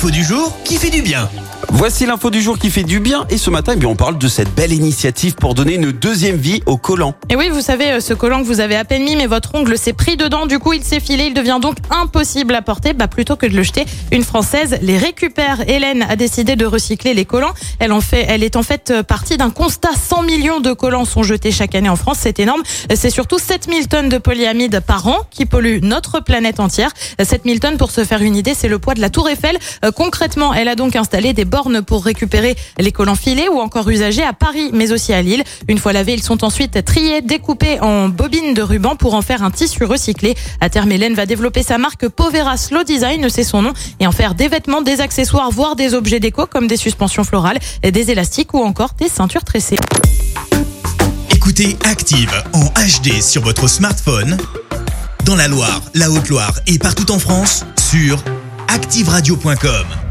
Info du jour qui fait du bien. Voici l'info du jour qui fait du bien et ce matin, eh bien, on parle de cette belle initiative pour donner une deuxième vie aux collants. Et oui, vous savez, euh, ce collant que vous avez à peine mis, mais votre ongle s'est pris dedans, du coup il s'est filé, il devient donc impossible à porter. Bah, plutôt que de le jeter, une Française les récupère. Hélène a décidé de recycler les collants. Elle, en fait, elle est en fait euh, partie d'un constat. 100 millions de collants sont jetés chaque année en France, c'est énorme. C'est surtout 7000 tonnes de polyamide par an qui polluent notre planète entière. 7000 tonnes, pour se faire une idée, c'est le poids de la tour Eiffel. Concrètement, elle a donc installé des bornes pour récupérer les collants filés ou encore usagés à Paris, mais aussi à Lille. Une fois lavés, ils sont ensuite triés, découpés en bobines de ruban pour en faire un tissu recyclé. À terme, Hélène va développer sa marque Povera Slow Design, c'est son nom, et en faire des vêtements, des accessoires, voire des objets déco comme des suspensions florales, des élastiques ou encore des ceintures tressées. Écoutez Active en HD sur votre smartphone, dans la Loire, la Haute-Loire et partout en France, sur activeradio.com.